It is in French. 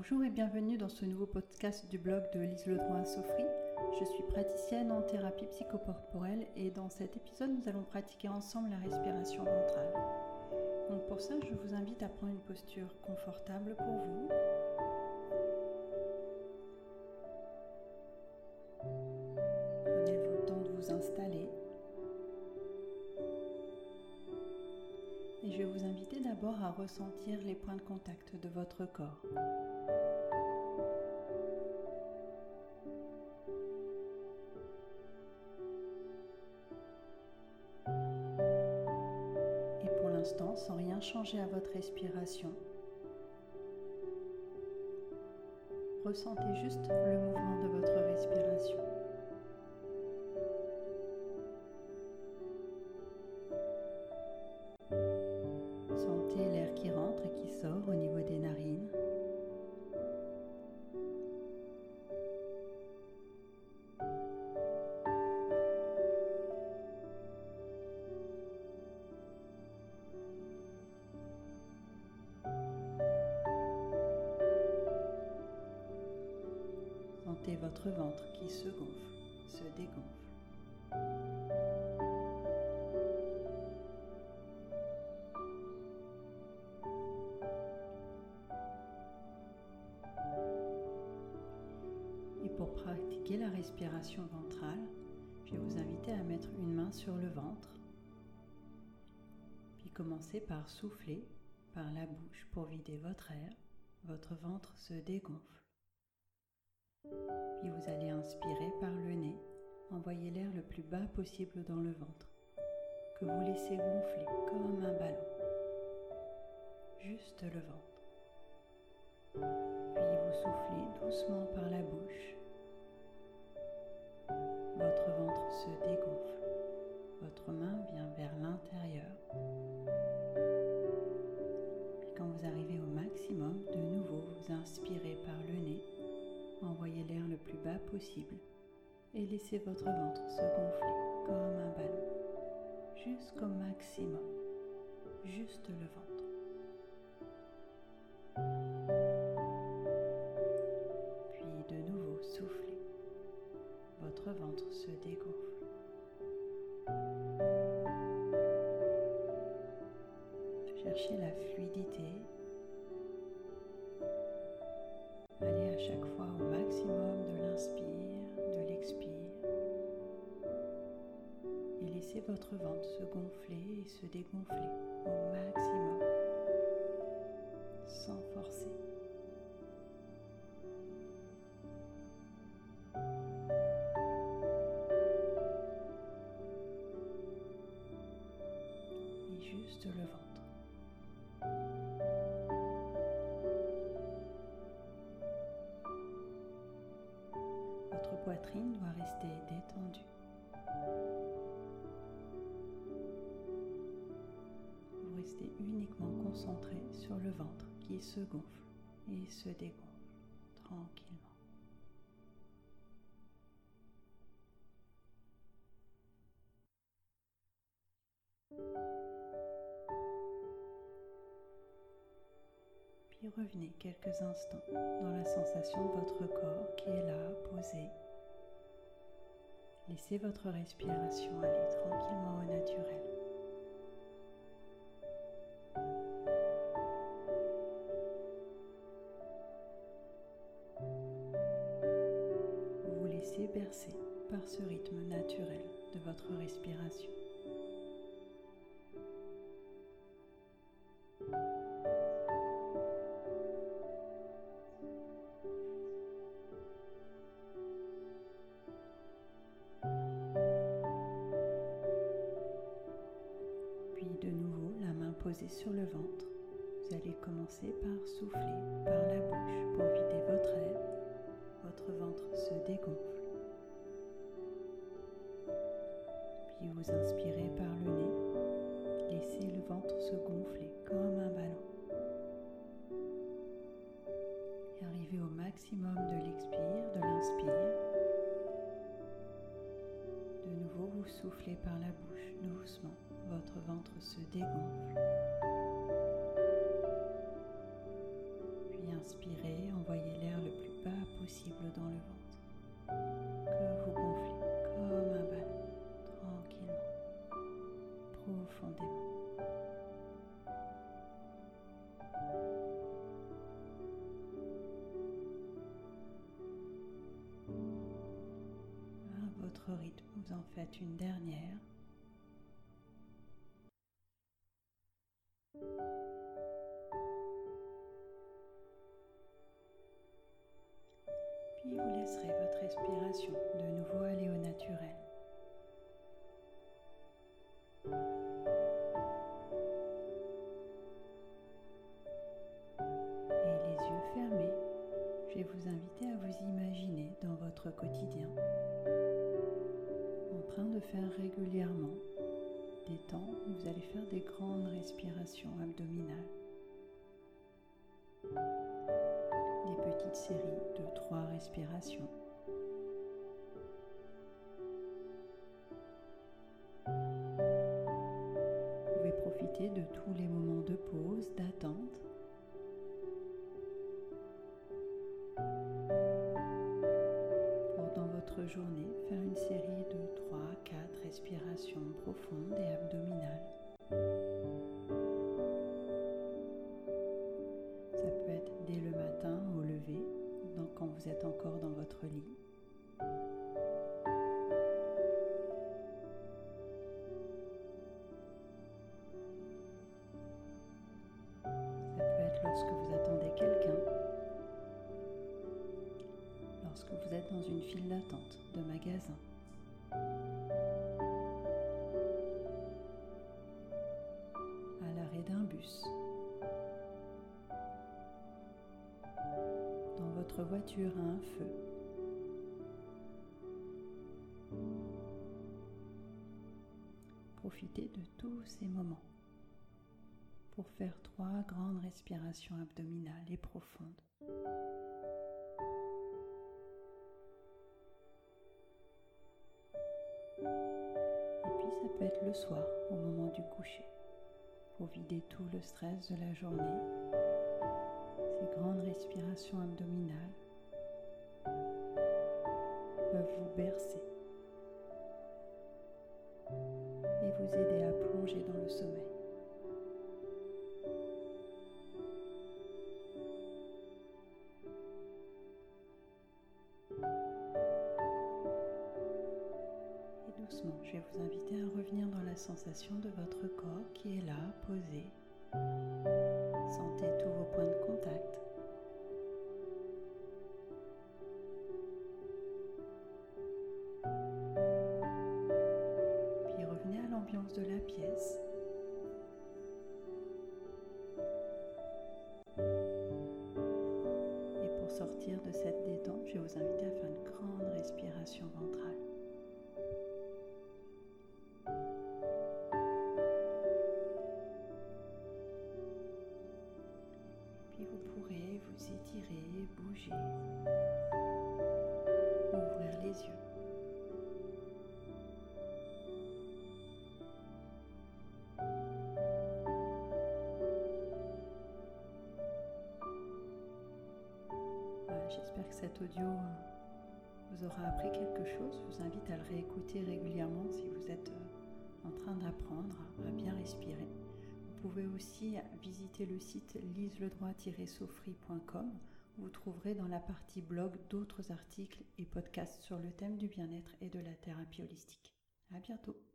Bonjour et bienvenue dans ce nouveau podcast du blog de Lise Ledroit Sofri. Je suis praticienne en thérapie psychocorporelle et dans cet épisode, nous allons pratiquer ensemble la respiration ventrale. Donc pour ça, je vous invite à prendre une posture confortable pour vous. Prenez le temps de vous installer. Et je vais vous inviter d'abord à ressentir les points de contact de votre corps. sans rien changer à votre respiration. Ressentez juste le mouvement de votre respiration. Qui se gonfle, se dégonfle. Et pour pratiquer la respiration ventrale, je vais vous inviter à mettre une main sur le ventre, puis commencer par souffler par la bouche pour vider votre air. Votre ventre se dégonfle. Puis vous allez inspirer par le nez, envoyer l'air le plus bas possible dans le ventre, que vous laissez gonfler comme un ballon. Juste le ventre. Puis vous soufflez doucement par la bouche. Votre ventre se dégonfle. Votre main vient vers l'intérieur. Puis quand vous arrivez au maximum, de nouveau, vous inspirez et laissez votre ventre se gonfler comme un ballon jusqu'au maximum, juste le ventre. Puis de nouveau soufflez, votre ventre se dégonfle. Cherchez la fluidité laissez votre ventre se gonfler et se dégonfler au maximum, sans forcer. Et juste le ventre. poitrine doit rester. Uniquement concentré sur le ventre qui se gonfle et se dégonfle tranquillement. Puis revenez quelques instants dans la sensation de votre corps qui est là, posé, Laissez votre respiration aller tranquillement au naturel. Bercer par ce rythme naturel de votre respiration. sur le ventre, vous allez commencer par souffler par la bouche pour vider votre air. Votre ventre se dégonfle. vous inspirez par le nez. Laissez le ventre se gonfler comme un ballon. Arrivez au maximum de l'expire, de l'inspire. De nouveau, vous soufflez par la bouche doucement. Votre ventre se dégonfle. Puis inspirez, envoyez l'air le plus bas possible dans le ventre. En faites une dernière. Puis vous laisserez votre respiration de nouveau aller au naturel. je vais vous inviter à vous imaginer dans votre quotidien en de faire régulièrement des temps où vous allez faire des grandes respirations abdominales. Des petites séries de trois respirations. Vous pouvez profiter de tous les moments de pause, d'attente journée, faire une série de 3-4 respirations profondes et abdominales. Voiture à un feu. Profitez de tous ces moments pour faire trois grandes respirations abdominales et profondes. ça peut être le soir, au moment du coucher, pour vider tout le stress de la journée. Grandes respirations abdominales peuvent vous bercer et vous aider à plonger dans le sommeil. je vais vous inviter à revenir dans la sensation de votre corps qui est là, posé. Sentez tous vos points de contact. De la pièce. Et pour sortir de cette détente, je vais vous inviter à faire une grande respiration ventrale. Cet audio vous aura appris quelque chose. Je vous invite à le réécouter régulièrement si vous êtes euh, en train d'apprendre à bien respirer. Vous pouvez aussi visiter le site liseledroit-soffry.com. Vous trouverez dans la partie blog d'autres articles et podcasts sur le thème du bien-être et de la thérapie holistique. À bientôt!